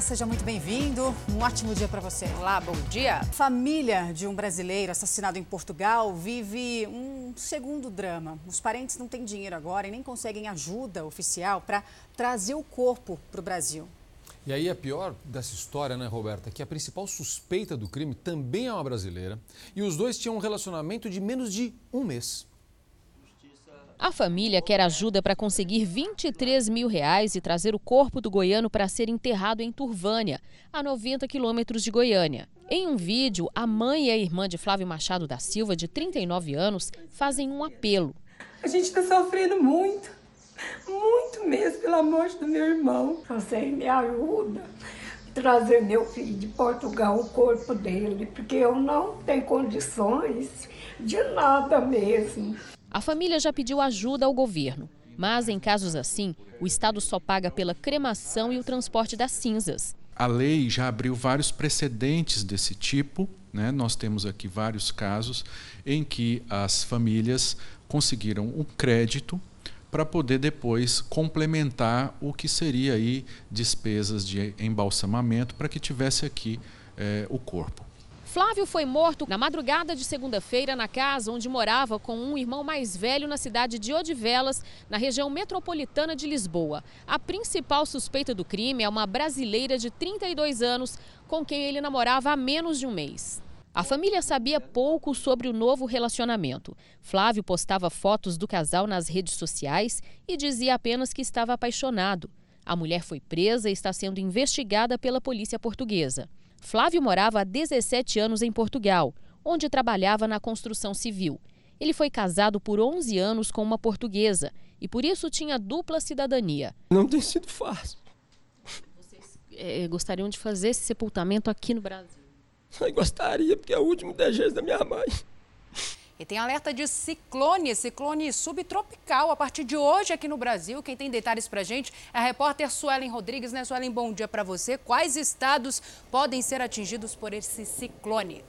Olá, seja muito bem-vindo. Um ótimo dia para você. Olá, bom dia. Família de um brasileiro assassinado em Portugal vive um segundo drama. Os parentes não têm dinheiro agora e nem conseguem ajuda oficial para trazer o corpo para o Brasil. E aí a pior dessa história, né, Roberta, é que a principal suspeita do crime também é uma brasileira e os dois tinham um relacionamento de menos de um mês. A família quer ajuda para conseguir 23 mil reais e trazer o corpo do goiano para ser enterrado em Turvânia, a 90 quilômetros de Goiânia. Em um vídeo, a mãe e a irmã de Flávio Machado da Silva, de 39 anos, fazem um apelo. A gente está sofrendo muito, muito mesmo pela morte do meu irmão. Você me ajuda trazer meu filho de Portugal, o corpo dele, porque eu não tenho condições de nada mesmo. A família já pediu ajuda ao governo, mas em casos assim, o Estado só paga pela cremação e o transporte das cinzas. A lei já abriu vários precedentes desse tipo. Né? Nós temos aqui vários casos em que as famílias conseguiram um crédito para poder depois complementar o que seria aí despesas de embalsamamento para que tivesse aqui eh, o corpo. Flávio foi morto na madrugada de segunda-feira na casa onde morava com um irmão mais velho na cidade de Odivelas, na região metropolitana de Lisboa. A principal suspeita do crime é uma brasileira de 32 anos com quem ele namorava há menos de um mês. A família sabia pouco sobre o novo relacionamento. Flávio postava fotos do casal nas redes sociais e dizia apenas que estava apaixonado. A mulher foi presa e está sendo investigada pela polícia portuguesa. Flávio morava há 17 anos em Portugal, onde trabalhava na construção civil. Ele foi casado por 11 anos com uma portuguesa e por isso tinha dupla cidadania. Não tem sido fácil. Vocês é, gostariam de fazer esse sepultamento aqui no Brasil? Gostaria, porque é o último desejo da minha mãe. E tem alerta de ciclone, ciclone subtropical a partir de hoje aqui no Brasil. Quem tem detalhes pra gente é a repórter Suelen Rodrigues. Né, Suelen, bom dia para você. Quais estados podem ser atingidos por esse ciclone?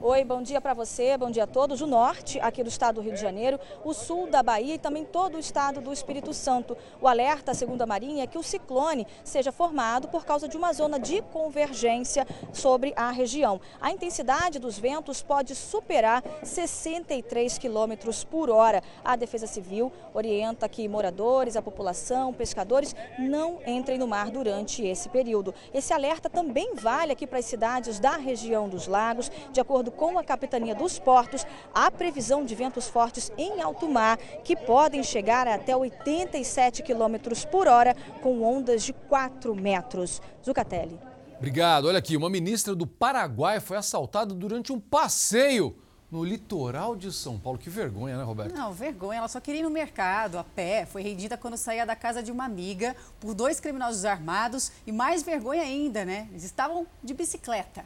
Oi, bom dia para você, bom dia a todos. O norte aqui do estado do Rio de Janeiro, o sul da Bahia e também todo o estado do Espírito Santo. O alerta, segundo a Marinha, é que o ciclone seja formado por causa de uma zona de convergência sobre a região. A intensidade dos ventos pode superar 63 quilômetros por hora. A Defesa Civil orienta que moradores, a população, pescadores não entrem no mar durante esse período. Esse alerta também vale aqui para as cidades da região dos lagos, de acordo acordo com a Capitania dos Portos, há previsão de ventos fortes em alto mar que podem chegar até 87 quilômetros por hora, com ondas de 4 metros. Zucatelli. Obrigado. Olha aqui, uma ministra do Paraguai foi assaltada durante um passeio no litoral de São Paulo. Que vergonha, né, Roberto? Não, vergonha. Ela só queria ir no mercado, a pé. Foi rendida quando saía da casa de uma amiga por dois criminosos armados. E mais vergonha ainda, né? Eles estavam de bicicleta.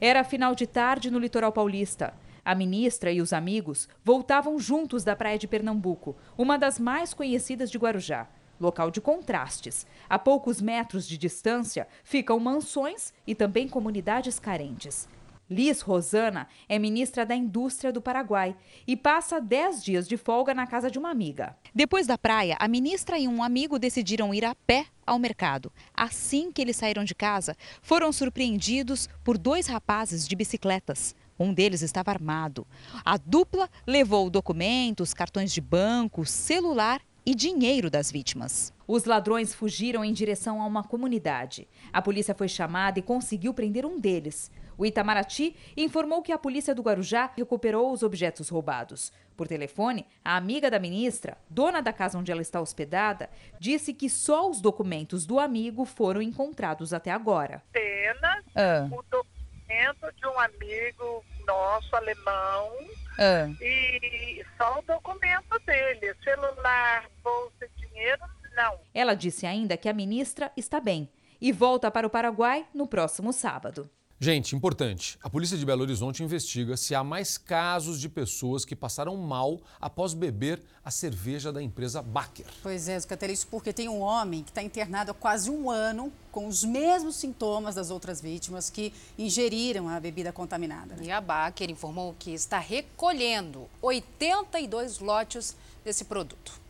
Era final de tarde no litoral paulista. A ministra e os amigos voltavam juntos da praia de Pernambuco, uma das mais conhecidas de Guarujá. Local de contrastes. A poucos metros de distância ficam mansões e também comunidades carentes. Liz Rosana é ministra da Indústria do Paraguai e passa 10 dias de folga na casa de uma amiga. Depois da praia, a ministra e um amigo decidiram ir a pé ao mercado. Assim que eles saíram de casa, foram surpreendidos por dois rapazes de bicicletas. Um deles estava armado. A dupla levou documentos, cartões de banco, celular e dinheiro das vítimas. Os ladrões fugiram em direção a uma comunidade. A polícia foi chamada e conseguiu prender um deles. O Itamaraty informou que a polícia do Guarujá recuperou os objetos roubados. Por telefone, a amiga da ministra, dona da casa onde ela está hospedada, disse que só os documentos do amigo foram encontrados até agora. Apenas ah. o documento de um amigo nosso, alemão, ah. e só o documento dele, celular, bolsa, dinheiro, não. Ela disse ainda que a ministra está bem e volta para o Paraguai no próximo sábado. Gente, importante, a polícia de Belo Horizonte investiga se há mais casos de pessoas que passaram mal após beber a cerveja da empresa Baker. Pois é, Zucatelli, isso porque tem um homem que está internado há quase um ano com os mesmos sintomas das outras vítimas que ingeriram a bebida contaminada. E a Baker informou que está recolhendo 82 lotes desse produto.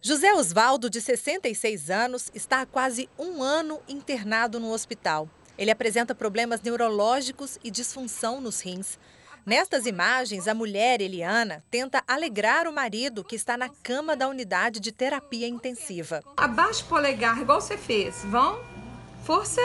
José Osvaldo, de 66 anos, está há quase um ano internado no hospital. Ele apresenta problemas neurológicos e disfunção nos rins. Nestas imagens, a mulher, Eliana, tenta alegrar o marido que está na cama da unidade de terapia intensiva. Abaixa o polegar, igual você fez. Vão? Força,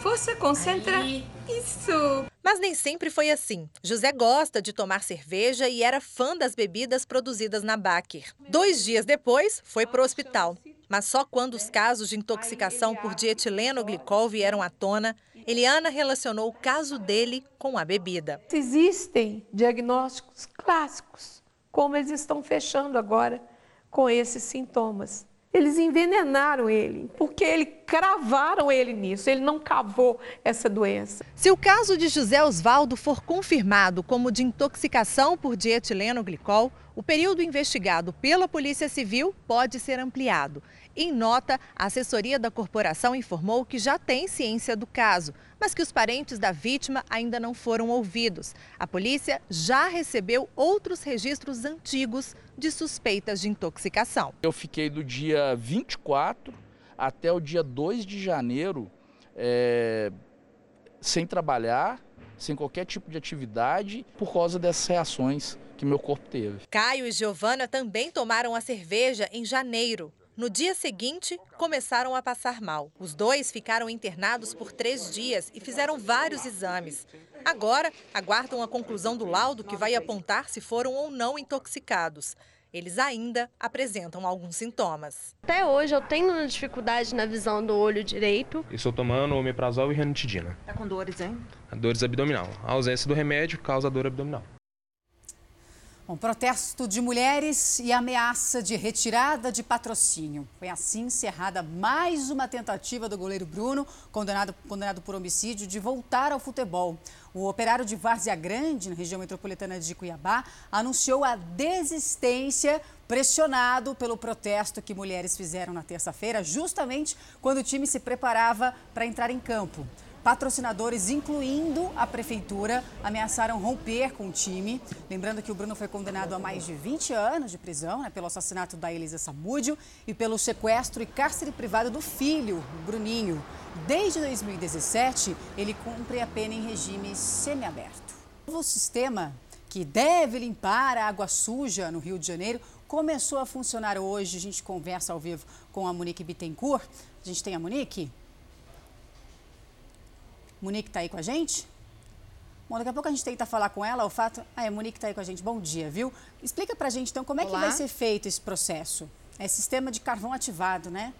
força, concentra. Aí. Isso! Mas nem sempre foi assim. José gosta de tomar cerveja e era fã das bebidas produzidas na Baker. Dois dias depois, foi para o hospital. Mas só quando os casos de intoxicação por dietileno glicol vieram à tona, Eliana relacionou o caso dele com a bebida. Existem diagnósticos clássicos, como eles estão fechando agora com esses sintomas. Eles envenenaram ele, porque ele cravaram ele nisso, ele não cavou essa doença. Se o caso de José Osvaldo for confirmado como de intoxicação por dietileno glicol, o período investigado pela Polícia Civil pode ser ampliado. Em nota, a assessoria da corporação informou que já tem ciência do caso, mas que os parentes da vítima ainda não foram ouvidos. A polícia já recebeu outros registros antigos de suspeitas de intoxicação. Eu fiquei do dia 24 até o dia 2 de janeiro é, sem trabalhar, sem qualquer tipo de atividade, por causa dessas reações que meu corpo teve. Caio e Giovana também tomaram a cerveja em janeiro. No dia seguinte, começaram a passar mal. Os dois ficaram internados por três dias e fizeram vários exames. Agora, aguardam a conclusão do laudo que vai apontar se foram ou não intoxicados. Eles ainda apresentam alguns sintomas. Até hoje eu tenho dificuldade na visão do olho direito. Estou tomando omeprazol e ranitidina. Tá com dores, hein? Dores abdominal. A ausência do remédio causa dor abdominal. Um protesto de mulheres e ameaça de retirada de patrocínio. Foi assim encerrada mais uma tentativa do goleiro Bruno, condenado, condenado por homicídio, de voltar ao futebol. O operário de Várzea Grande, na região metropolitana de Cuiabá, anunciou a desistência pressionado pelo protesto que mulheres fizeram na terça-feira, justamente quando o time se preparava para entrar em campo. Patrocinadores, incluindo a prefeitura, ameaçaram romper com o time. Lembrando que o Bruno foi condenado a mais de 20 anos de prisão né, pelo assassinato da Elisa Samúdio e pelo sequestro e cárcere privado do filho, Bruninho. Desde 2017, ele cumpre a pena em regime semiaberto. O novo sistema que deve limpar a água suja no Rio de Janeiro começou a funcionar hoje. A gente conversa ao vivo com a Monique Bittencourt. A gente tem a Monique? Monique está aí com a gente? Bom, daqui a pouco a gente tenta falar com ela. O fato. Ah, é, Monique está aí com a gente. Bom dia, viu? Explica para a gente, então, como é Olá. que vai ser feito esse processo? É sistema de carvão ativado, né?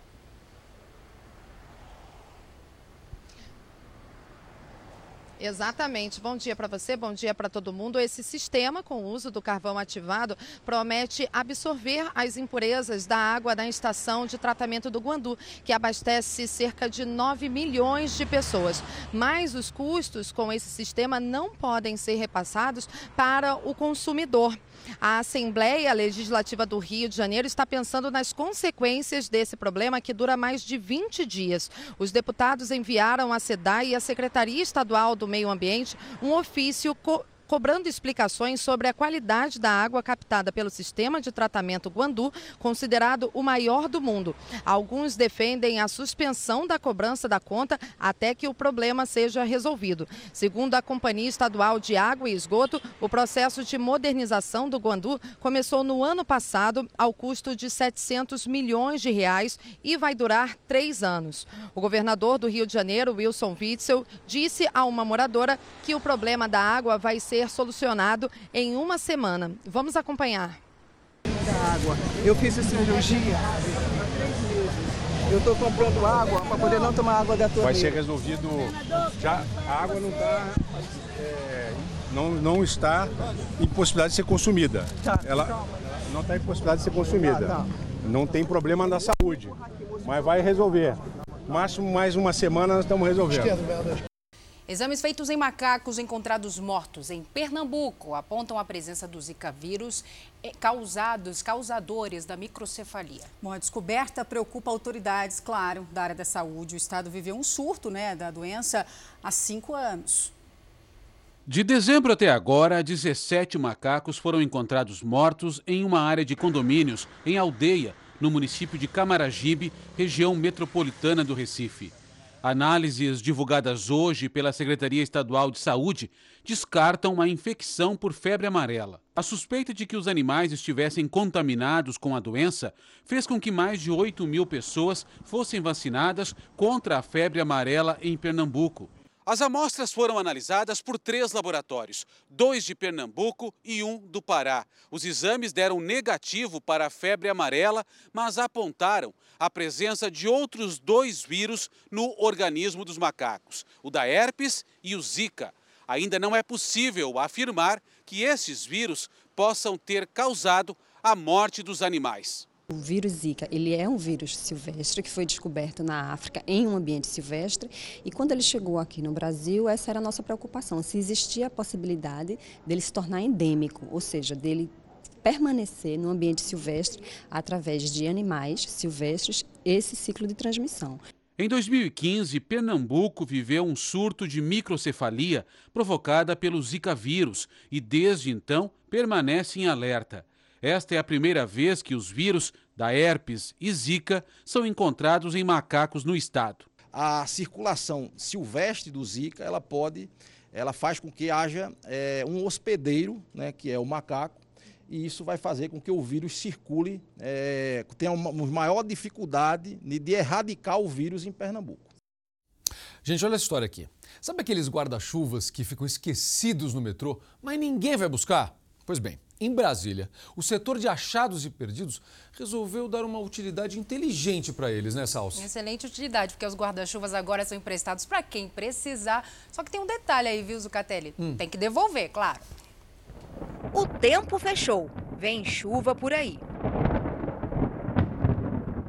Exatamente. Bom dia para você, bom dia para todo mundo. Esse sistema, com o uso do carvão ativado, promete absorver as impurezas da água da estação de tratamento do Guandu, que abastece cerca de 9 milhões de pessoas. Mas os custos com esse sistema não podem ser repassados para o consumidor. A Assembleia Legislativa do Rio de Janeiro está pensando nas consequências desse problema que dura mais de 20 dias. Os deputados enviaram à SEDAI e à Secretaria Estadual do Meio Ambiente um ofício cobrando explicações sobre a qualidade da água captada pelo sistema de tratamento Guandu, considerado o maior do mundo. Alguns defendem a suspensão da cobrança da conta até que o problema seja resolvido. Segundo a Companhia Estadual de Água e Esgoto, o processo de modernização do Guandu começou no ano passado ao custo de 700 milhões de reais e vai durar três anos. O governador do Rio de Janeiro, Wilson Witzel, disse a uma moradora que o problema da água vai ser ser solucionado em uma semana. Vamos acompanhar. água. Eu fiz a cirurgia. Eu estou comprando água para poder não tomar água da torneira. Vai ser resolvido. Já a água não está. É, não, não está em possibilidade de ser consumida. Tá. Ela não está em possibilidade de ser consumida. Tá, tá. Não tem problema na saúde. Mas vai resolver. Máximo mais uma semana nós estamos resolvendo. Exames feitos em macacos encontrados mortos em Pernambuco apontam a presença do Zika vírus causados, causadores da microcefalia. Bom, a descoberta preocupa autoridades, claro, da área da saúde. O estado viveu um surto né, da doença há cinco anos. De dezembro até agora, 17 macacos foram encontrados mortos em uma área de condomínios em Aldeia, no município de Camaragibe, região metropolitana do Recife. Análises divulgadas hoje pela Secretaria Estadual de Saúde descartam uma infecção por febre amarela. A suspeita de que os animais estivessem contaminados com a doença fez com que mais de 8 mil pessoas fossem vacinadas contra a febre amarela em Pernambuco. As amostras foram analisadas por três laboratórios, dois de Pernambuco e um do Pará. Os exames deram negativo para a febre amarela, mas apontaram a presença de outros dois vírus no organismo dos macacos, o da herpes e o Zika. Ainda não é possível afirmar que esses vírus possam ter causado a morte dos animais. O vírus Zika, ele é um vírus silvestre que foi descoberto na África em um ambiente silvestre e quando ele chegou aqui no Brasil, essa era a nossa preocupação, se existia a possibilidade dele se tornar endêmico, ou seja, dele permanecer no ambiente silvestre através de animais silvestres esse ciclo de transmissão. Em 2015, Pernambuco viveu um surto de microcefalia provocada pelo Zika vírus e desde então permanece em alerta. Esta é a primeira vez que os vírus da herpes e zika são encontrados em macacos no estado. A circulação silvestre do zika, ela pode, ela faz com que haja é, um hospedeiro, né, que é o macaco, e isso vai fazer com que o vírus circule, é, tenha uma, uma maior dificuldade de erradicar o vírus em Pernambuco. Gente, olha a história aqui. Sabe aqueles guarda-chuvas que ficam esquecidos no metrô, mas ninguém vai buscar? Pois bem, em Brasília, o setor de achados e perdidos resolveu dar uma utilidade inteligente para eles, né, Salsi? Excelente utilidade, porque os guarda-chuvas agora são emprestados para quem precisar. Só que tem um detalhe aí, viu, Zucatelli? Hum. Tem que devolver, claro. O tempo fechou. Vem chuva por aí.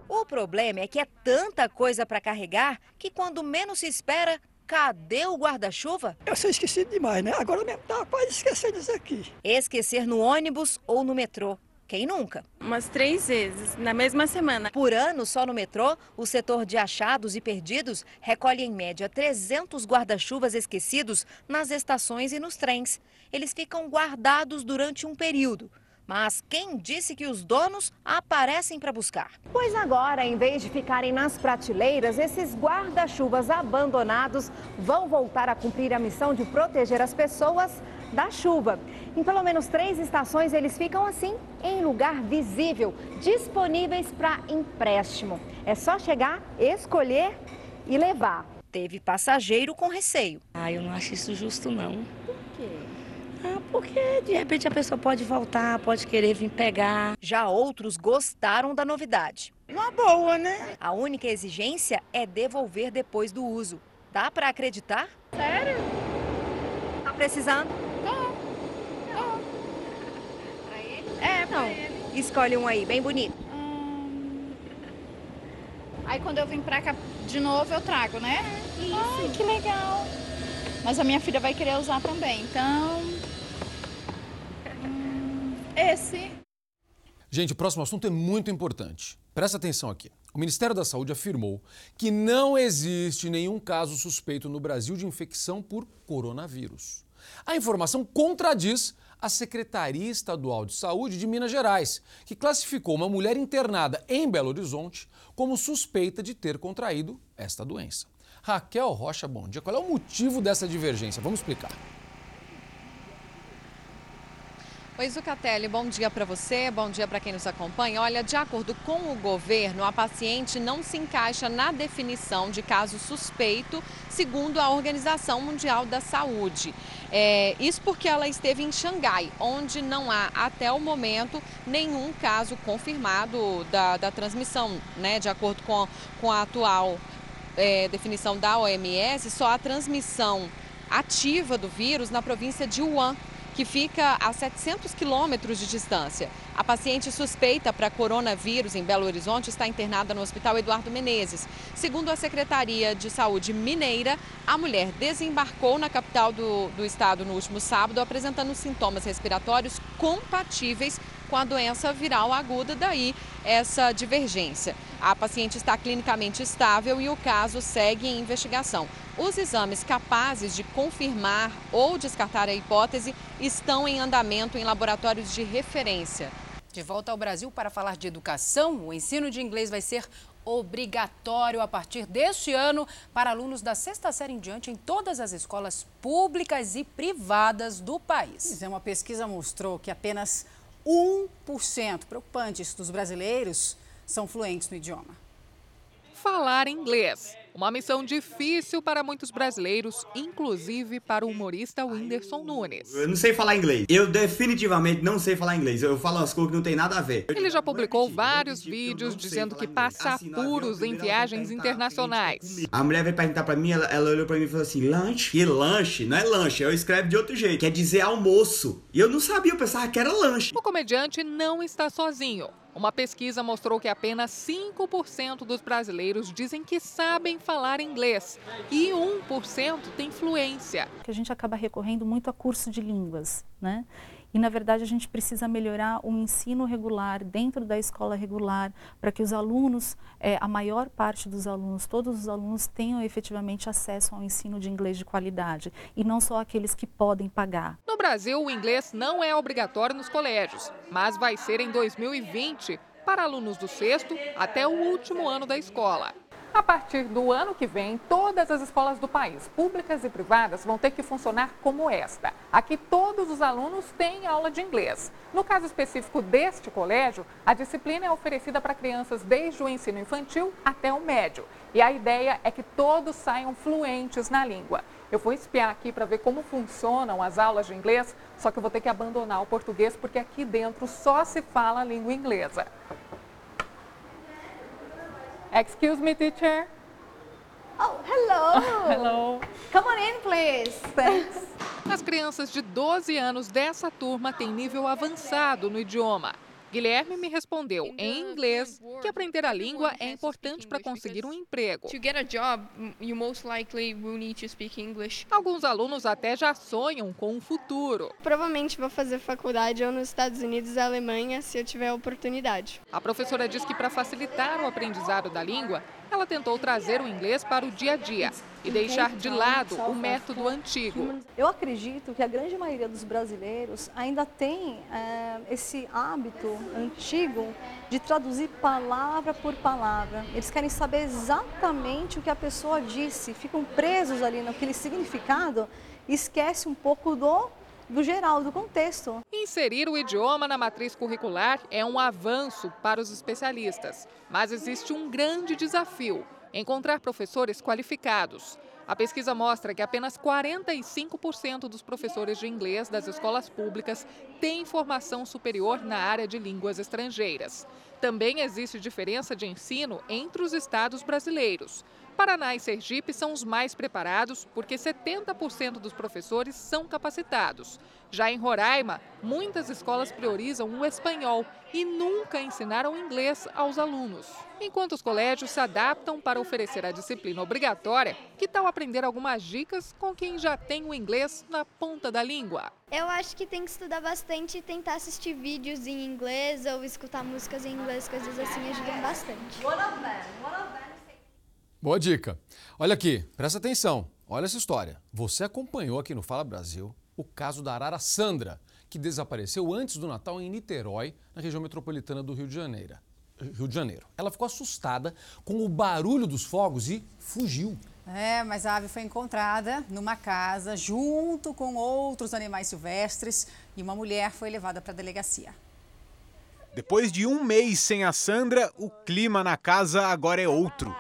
O problema é que é tanta coisa para carregar que quando menos se espera, Cadê o guarda-chuva? Eu sou esquecido demais, né? Agora mesmo tá quase esquecendo isso aqui. Esquecer no ônibus ou no metrô. Quem nunca? Umas três vezes, na mesma semana. Por ano, só no metrô, o setor de achados e perdidos recolhe em média 300 guarda-chuvas esquecidos nas estações e nos trens. Eles ficam guardados durante um período. Mas quem disse que os donos aparecem para buscar? Pois agora, em vez de ficarem nas prateleiras, esses guarda-chuvas abandonados vão voltar a cumprir a missão de proteger as pessoas da chuva. Em pelo menos três estações, eles ficam assim, em lugar visível, disponíveis para empréstimo. É só chegar, escolher e levar. Teve passageiro com receio. Ah, eu não acho isso justo, não. Ah, porque de repente a pessoa pode voltar, pode querer vir pegar. Já outros gostaram da novidade. Uma boa, né? A única exigência é devolver depois do uso. Dá para acreditar? Sério? Tá precisando? Tá. É, não. Escolhe um aí, bem bonito. Hum... Aí quando eu vim pra cá de novo eu trago, né? Isso. Ai, que legal. Mas a minha filha vai querer usar também, então esse. Gente, o próximo assunto é muito importante. Presta atenção aqui. O Ministério da Saúde afirmou que não existe nenhum caso suspeito no Brasil de infecção por coronavírus. A informação contradiz a Secretaria Estadual de Saúde de Minas Gerais, que classificou uma mulher internada em Belo Horizonte como suspeita de ter contraído esta doença. Raquel Rocha, bom dia. Qual é o motivo dessa divergência? Vamos explicar. Oi, Zucatelli, bom dia para você, bom dia para quem nos acompanha. Olha, de acordo com o governo, a paciente não se encaixa na definição de caso suspeito, segundo a Organização Mundial da Saúde. É, isso porque ela esteve em Xangai, onde não há, até o momento, nenhum caso confirmado da, da transmissão, né? De acordo com, com a atual é, definição da OMS, só a transmissão ativa do vírus na província de Wuhan que fica a 700 quilômetros de distância. A paciente suspeita para coronavírus em Belo Horizonte está internada no Hospital Eduardo Menezes. Segundo a Secretaria de Saúde Mineira, a mulher desembarcou na capital do, do estado no último sábado, apresentando sintomas respiratórios compatíveis com a doença viral aguda, daí essa divergência. A paciente está clinicamente estável e o caso segue em investigação. Os exames capazes de confirmar ou descartar a hipótese estão em andamento em laboratórios de referência. De volta ao Brasil para falar de educação, o ensino de inglês vai ser obrigatório a partir deste ano para alunos da sexta série em diante em todas as escolas públicas e privadas do país. É, uma pesquisa mostrou que apenas 1%, preocupante dos brasileiros, são fluentes no idioma. Falar inglês uma missão difícil para muitos brasileiros, inclusive para o humorista Whindersson Nunes. Eu não sei falar inglês. Eu definitivamente não sei falar inglês. Eu falo as coisas que não tem nada a ver. Ele já publicou vários vídeos dizendo que passa apuros em viagens internacionais. A mulher veio perguntar para mim, ela, ela olhou para mim e falou assim: lanche? E lanche? Não é lanche, eu escrevo de outro jeito. Quer dizer almoço. E eu não sabia, eu pensava que era lanche. O comediante não está sozinho. Uma pesquisa mostrou que apenas 5% dos brasileiros dizem que sabem falar inglês e 1% tem fluência. Que a gente acaba recorrendo muito a curso de línguas, né? E, na verdade, a gente precisa melhorar o ensino regular dentro da escola regular, para que os alunos, é, a maior parte dos alunos, todos os alunos tenham efetivamente acesso ao ensino de inglês de qualidade, e não só aqueles que podem pagar. No Brasil, o inglês não é obrigatório nos colégios, mas vai ser em 2020 para alunos do sexto até o último ano da escola. A partir do ano que vem, todas as escolas do país, públicas e privadas, vão ter que funcionar como esta. Aqui todos os alunos têm aula de inglês. No caso específico deste colégio, a disciplina é oferecida para crianças desde o ensino infantil até o médio. E a ideia é que todos saiam fluentes na língua. Eu vou espiar aqui para ver como funcionam as aulas de inglês, só que eu vou ter que abandonar o português porque aqui dentro só se fala a língua inglesa. Excuse me, teacher. Oh, hello. hello. Come on in, please. Thanks. As crianças de 12 anos dessa turma têm nível avançado no idioma. Guilherme me respondeu em inglês que aprender a língua é importante para conseguir um emprego. Alguns alunos até já sonham com um futuro. Provavelmente vou fazer faculdade ou nos Estados Unidos ou Alemanha se eu tiver oportunidade. A professora diz que para facilitar o aprendizado da língua, ela tentou trazer o inglês para o dia a dia e deixar de lado o método antigo. Eu acredito que a grande maioria dos brasileiros ainda tem é, esse hábito antigo de traduzir palavra por palavra. Eles querem saber exatamente o que a pessoa disse, ficam presos ali naquele significado e esquece um pouco do do geral, do contexto. Inserir o idioma na matriz curricular é um avanço para os especialistas, mas existe um grande desafio: encontrar professores qualificados. A pesquisa mostra que apenas 45% dos professores de inglês das escolas públicas têm formação superior na área de línguas estrangeiras. Também existe diferença de ensino entre os estados brasileiros. Paraná e Sergipe são os mais preparados porque 70% dos professores são capacitados. Já em Roraima, muitas escolas priorizam o espanhol e nunca ensinaram inglês aos alunos. Enquanto os colégios se adaptam para oferecer a disciplina obrigatória, que tal aprender algumas dicas com quem já tem o inglês na ponta da língua? Eu acho que tem que estudar bastante e tentar assistir vídeos em inglês ou escutar músicas em inglês, vezes assim ajudam bastante. One of them, one of them. Boa dica. Olha aqui, presta atenção. Olha essa história. Você acompanhou aqui no Fala Brasil o caso da arara Sandra, que desapareceu antes do Natal em Niterói, na região metropolitana do Rio de Janeiro. Rio de Janeiro. Ela ficou assustada com o barulho dos fogos e fugiu. É, mas a ave foi encontrada numa casa junto com outros animais silvestres e uma mulher foi levada para a delegacia. Depois de um mês sem a Sandra, o clima na casa agora é outro.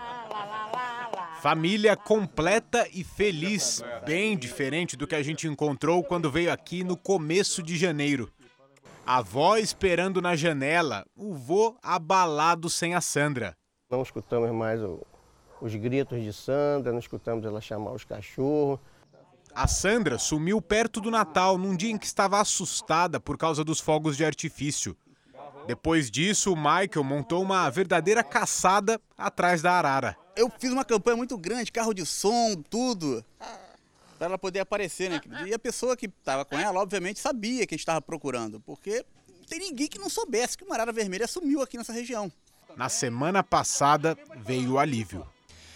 Família completa e feliz, bem diferente do que a gente encontrou quando veio aqui no começo de janeiro. A avó esperando na janela, o vô abalado sem a Sandra. Não escutamos mais o, os gritos de Sandra, não escutamos ela chamar os cachorros. A Sandra sumiu perto do Natal, num dia em que estava assustada por causa dos fogos de artifício. Depois disso, o Michael montou uma verdadeira caçada atrás da arara eu fiz uma campanha muito grande, carro de som, tudo, para ela poder aparecer, né? E a pessoa que estava com ela, obviamente, sabia que a gente estava procurando, porque não tem ninguém que não soubesse que uma arara vermelha sumiu aqui nessa região. Na semana passada veio o alívio.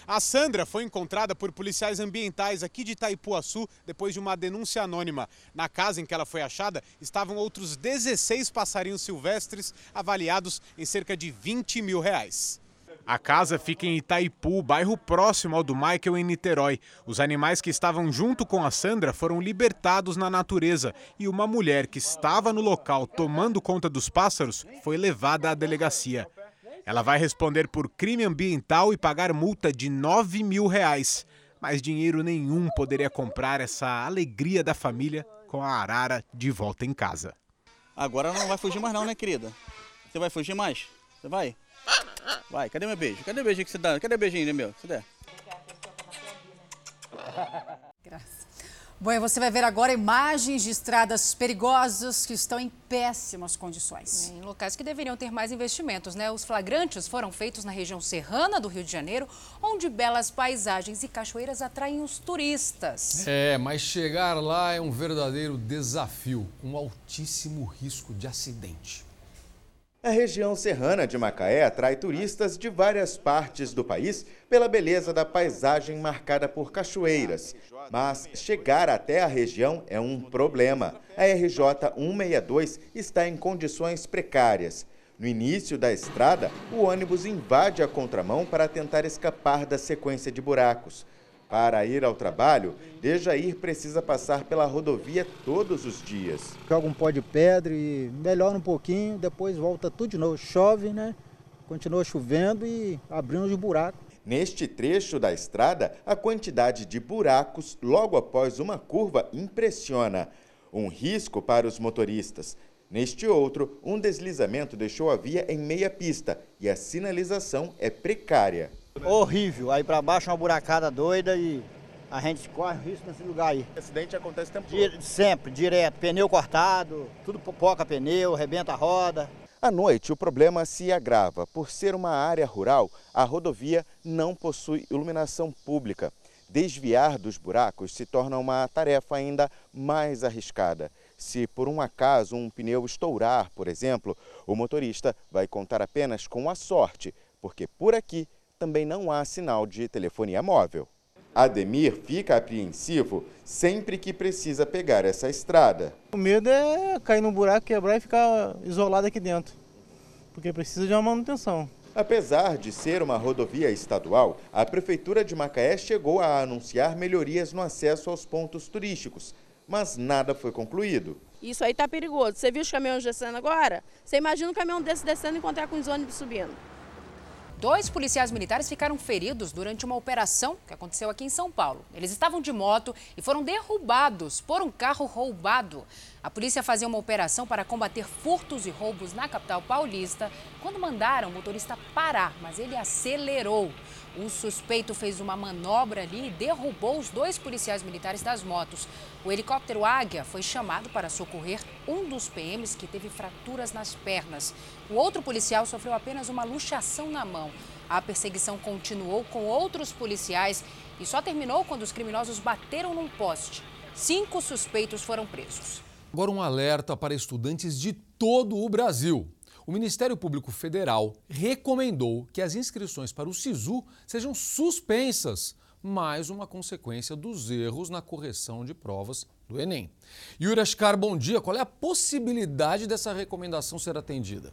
A Sandra foi encontrada por policiais ambientais aqui de Itaipuaçu depois de uma denúncia anônima. Na casa em que ela foi achada estavam outros 16 passarinhos silvestres avaliados em cerca de 20 mil reais. A casa fica em Itaipu, bairro próximo ao do Michael em Niterói. Os animais que estavam junto com a Sandra foram libertados na natureza e uma mulher que estava no local tomando conta dos pássaros foi levada à delegacia. Ela vai responder por crime ambiental e pagar multa de 9 mil reais. Mas dinheiro nenhum poderia comprar essa alegria da família com a arara de volta em casa. Agora não vai fugir mais não, né, querida? Você vai fugir mais? Você vai? Vai, cadê meu beijo? Cadê o beijinho que você dá? Cadê o beijinho, meu? Você der. Graças. Bom, e você vai ver agora imagens de estradas perigosas que estão em péssimas condições. Em locais que deveriam ter mais investimentos, né? Os flagrantes foram feitos na região serrana do Rio de Janeiro, onde belas paisagens e cachoeiras atraem os turistas. É, mas chegar lá é um verdadeiro desafio, um altíssimo risco de acidente. A região serrana de Macaé atrai turistas de várias partes do país pela beleza da paisagem marcada por cachoeiras. Mas chegar até a região é um problema. A RJ 162 está em condições precárias. No início da estrada, o ônibus invade a contramão para tentar escapar da sequência de buracos. Para ir ao trabalho, Dejair precisa passar pela rodovia todos os dias. Joga um pó de pedra e melhora um pouquinho, depois volta tudo de novo. Chove, né? Continua chovendo e abrindo de buraco. Neste trecho da estrada, a quantidade de buracos logo após uma curva impressiona. Um risco para os motoristas. Neste outro, um deslizamento deixou a via em meia pista e a sinalização é precária. Horrível. Aí para baixo uma buracada doida e a gente corre risco nesse lugar aí. O acidente acontece o tempo todo? Sempre, direto. Pneu cortado, tudo poca pneu, rebenta a roda. À noite, o problema se agrava. Por ser uma área rural, a rodovia não possui iluminação pública. Desviar dos buracos se torna uma tarefa ainda mais arriscada. Se por um acaso um pneu estourar, por exemplo, o motorista vai contar apenas com a sorte, porque por aqui também não há sinal de telefonia móvel. Ademir fica apreensivo sempre que precisa pegar essa estrada. O medo é cair num buraco, quebrar e ficar isolado aqui dentro, porque precisa de uma manutenção. Apesar de ser uma rodovia estadual, a Prefeitura de Macaé chegou a anunciar melhorias no acesso aos pontos turísticos, mas nada foi concluído. Isso aí está perigoso. Você viu os caminhões descendo agora? Você imagina um caminhão desse descendo e encontrar com os ônibus subindo. Dois policiais militares ficaram feridos durante uma operação que aconteceu aqui em São Paulo. Eles estavam de moto e foram derrubados por um carro roubado. A polícia fazia uma operação para combater furtos e roubos na capital paulista quando mandaram o motorista parar, mas ele acelerou. O suspeito fez uma manobra ali e derrubou os dois policiais militares das motos. O helicóptero Águia foi chamado para socorrer um dos PMs que teve fraturas nas pernas. O outro policial sofreu apenas uma luxação na mão. A perseguição continuou com outros policiais e só terminou quando os criminosos bateram num poste. Cinco suspeitos foram presos. Agora um alerta para estudantes de todo o Brasil. O Ministério Público Federal recomendou que as inscrições para o SISU sejam suspensas, mais uma consequência dos erros na correção de provas do Enem. Yuri Ascar, bom dia. Qual é a possibilidade dessa recomendação ser atendida?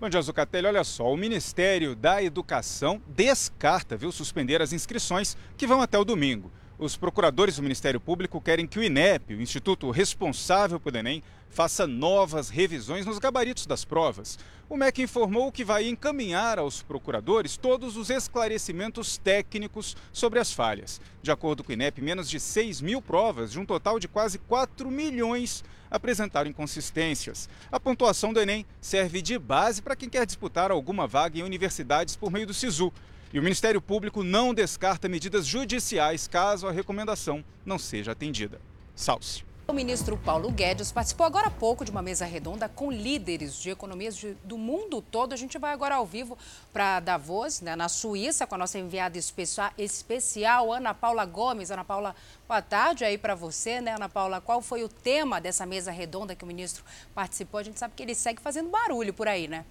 Bom dia, Zucatelli. Olha só, o Ministério da Educação descarta, viu, suspender as inscrições que vão até o domingo. Os procuradores do Ministério Público querem que o INEP, o instituto responsável pelo Enem, faça novas revisões nos gabaritos das provas. O MEC informou que vai encaminhar aos procuradores todos os esclarecimentos técnicos sobre as falhas. De acordo com o INEP, menos de 6 mil provas, de um total de quase 4 milhões, apresentaram inconsistências. A pontuação do Enem serve de base para quem quer disputar alguma vaga em universidades por meio do SISU. E o Ministério Público não descarta medidas judiciais caso a recomendação não seja atendida. Salce. O ministro Paulo Guedes participou agora há pouco de uma mesa redonda com líderes de economias de, do mundo todo. A gente vai agora ao vivo para Davos, né, na Suíça, com a nossa enviada especial, especial, Ana Paula Gomes. Ana Paula, boa tarde aí para você, né, Ana Paula? Qual foi o tema dessa mesa redonda que o ministro participou? A gente sabe que ele segue fazendo barulho por aí, né?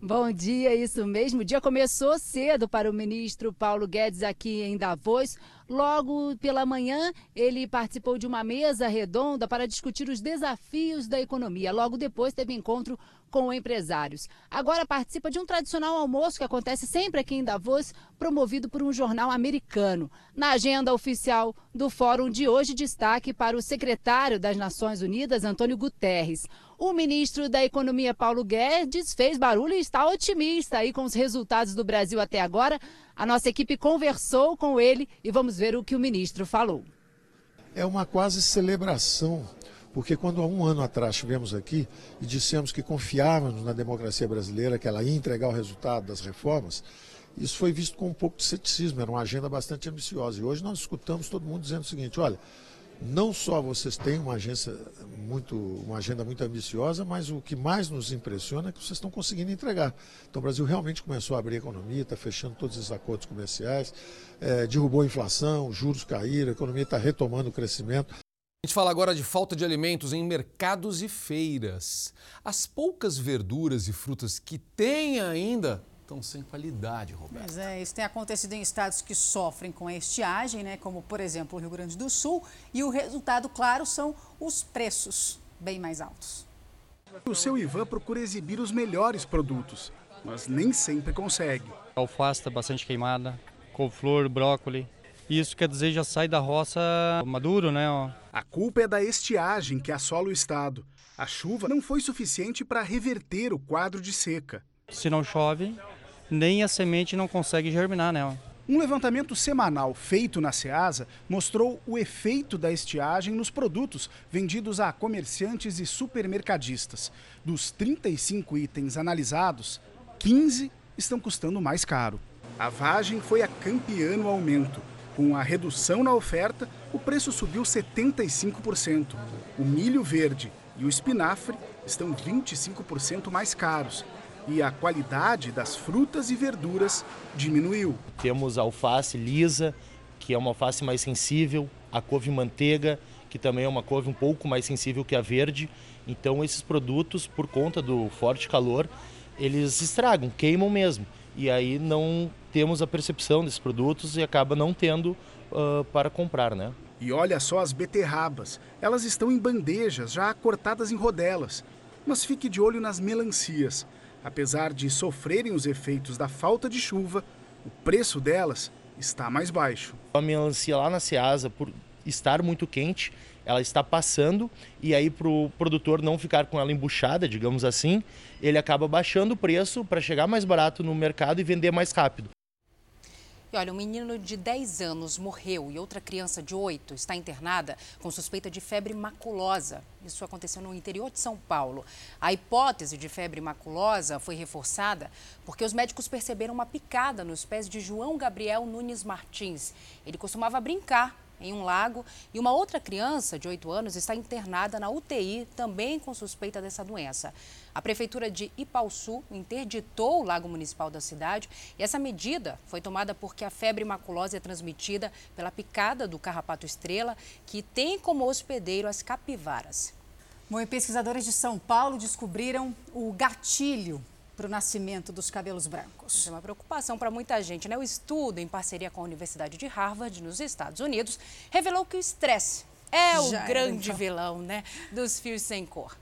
Bom dia, isso mesmo. O dia começou cedo para o ministro Paulo Guedes aqui em Davos. Logo pela manhã, ele participou de uma mesa redonda para discutir os desafios da economia. Logo depois, teve encontro com empresários. Agora participa de um tradicional almoço que acontece sempre aqui em Davos, promovido por um jornal americano. Na agenda oficial do fórum de hoje, destaque para o secretário das Nações Unidas, Antônio Guterres. O ministro da Economia, Paulo Guedes, fez barulho e está otimista aí com os resultados do Brasil até agora. A nossa equipe conversou com ele e vamos ver o que o ministro falou. É uma quase celebração porque quando há um ano atrás estivemos aqui e dissemos que confiávamos na democracia brasileira, que ela ia entregar o resultado das reformas, isso foi visto com um pouco de ceticismo, era uma agenda bastante ambiciosa. E hoje nós escutamos todo mundo dizendo o seguinte: olha, não só vocês têm uma agência muito, uma agenda muito ambiciosa, mas o que mais nos impressiona é que vocês estão conseguindo entregar. Então o Brasil realmente começou a abrir a economia, está fechando todos os acordos comerciais, é, derrubou a inflação, os juros caíram, a economia está retomando o crescimento. A gente fala agora de falta de alimentos em mercados e feiras. As poucas verduras e frutas que tem ainda estão sem qualidade, Roberto. Mas é, isso tem acontecido em estados que sofrem com a estiagem, né, como por exemplo o Rio Grande do Sul, e o resultado, claro, são os preços bem mais altos. O seu Ivan procura exibir os melhores produtos, mas nem sempre consegue. Alface está bastante queimada, couve-flor, brócolis, isso quer dizer já sai da roça maduro, né? A culpa é da estiagem que assola o estado. A chuva não foi suficiente para reverter o quadro de seca. Se não chove, nem a semente não consegue germinar, né? Um levantamento semanal feito na Ceasa mostrou o efeito da estiagem nos produtos vendidos a comerciantes e supermercadistas. Dos 35 itens analisados, 15 estão custando mais caro. A vagem foi a campeã no aumento. Com a redução na oferta, o preço subiu 75%. O milho verde e o espinafre estão 25% mais caros. E a qualidade das frutas e verduras diminuiu. Temos a alface lisa, que é uma alface mais sensível, a couve manteiga, que também é uma couve um pouco mais sensível que a verde. Então esses produtos, por conta do forte calor, eles estragam, queimam mesmo. E aí não temos a percepção desses produtos e acaba não tendo uh, para comprar, né? E olha só as beterrabas. Elas estão em bandejas, já cortadas em rodelas. Mas fique de olho nas melancias. Apesar de sofrerem os efeitos da falta de chuva, o preço delas está mais baixo. A melancia lá na Ceasa, por estar muito quente, ela está passando e aí para o produtor não ficar com ela embuchada, digamos assim, ele acaba baixando o preço para chegar mais barato no mercado e vender mais rápido. E olha, um menino de 10 anos morreu e outra criança de 8 está internada com suspeita de febre maculosa. Isso aconteceu no interior de São Paulo. A hipótese de febre maculosa foi reforçada porque os médicos perceberam uma picada nos pés de João Gabriel Nunes Martins. Ele costumava brincar em um lago e uma outra criança de 8 anos está internada na UTI também com suspeita dessa doença. A prefeitura de Ipauçu interditou o lago municipal da cidade e essa medida foi tomada porque a febre maculosa é transmitida pela picada do carrapato estrela, que tem como hospedeiro as capivaras. Bom, e pesquisadores de São Paulo descobriram o gatilho para o nascimento dos cabelos brancos. É uma preocupação para muita gente, né? O estudo, em parceria com a Universidade de Harvard, nos Estados Unidos, revelou que o estresse é o Já grande então. vilão, né, dos fios sem cor.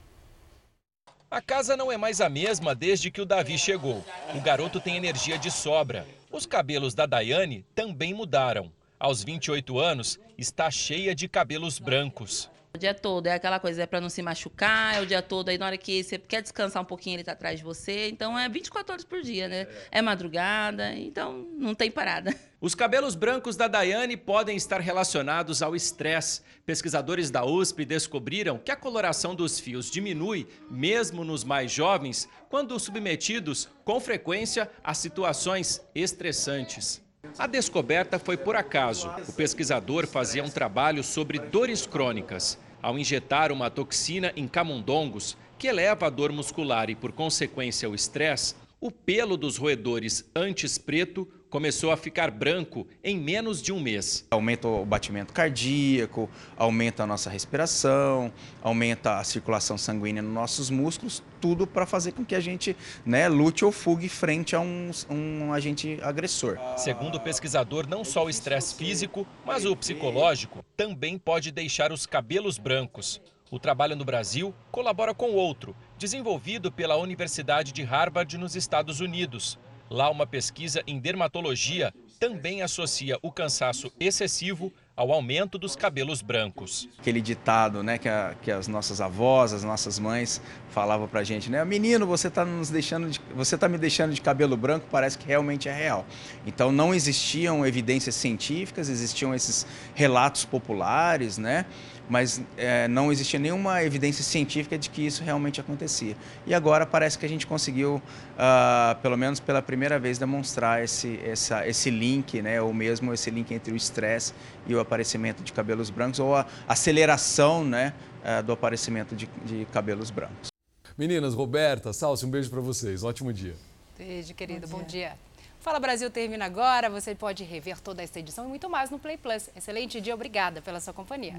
A casa não é mais a mesma desde que o Davi chegou. O garoto tem energia de sobra. Os cabelos da Daiane também mudaram. Aos 28 anos, está cheia de cabelos brancos. O dia todo é aquela coisa, é para não se machucar, é o dia todo, aí na hora que você quer descansar um pouquinho, ele tá atrás de você. Então é 24 horas por dia, né? É madrugada, então não tem parada. Os cabelos brancos da Daiane podem estar relacionados ao estresse. Pesquisadores da USP descobriram que a coloração dos fios diminui, mesmo nos mais jovens, quando submetidos com frequência a situações estressantes. A descoberta foi por acaso. O pesquisador fazia um trabalho sobre dores crônicas. Ao injetar uma toxina em camundongos, que eleva a dor muscular e, por consequência, o estresse, o pelo dos roedores antes preto começou a ficar branco em menos de um mês. Aumenta o batimento cardíaco, aumenta a nossa respiração, aumenta a circulação sanguínea nos nossos músculos, tudo para fazer com que a gente né, lute ou fugue frente a um, um agente agressor. Segundo o pesquisador, não só o estresse físico, mas o psicológico também pode deixar os cabelos brancos. O trabalho no Brasil colabora com outro, desenvolvido pela Universidade de Harvard nos Estados Unidos. Lá, uma pesquisa em dermatologia também associa o cansaço excessivo ao aumento dos cabelos brancos. Aquele ditado, né, que, a, que as nossas avós, as nossas mães falavam pra gente, né, menino, você tá nos deixando, de, você tá me deixando de cabelo branco, parece que realmente é real. Então não existiam evidências científicas, existiam esses relatos populares, né, mas é, não existia nenhuma evidência científica de que isso realmente acontecia. E agora parece que a gente conseguiu, uh, pelo menos pela primeira vez, demonstrar esse, essa, esse link, né, ou mesmo esse link entre o estresse e o aparecimento de cabelos brancos, ou a aceleração né, uh, do aparecimento de, de cabelos brancos. Meninas, Roberta, Salsi, um beijo para vocês. Ótimo dia. Beijo, querido. Bom dia. Bom dia. Fala Brasil termina agora. Você pode rever toda essa edição e muito mais no Play Plus. Excelente dia, obrigada pela sua companhia.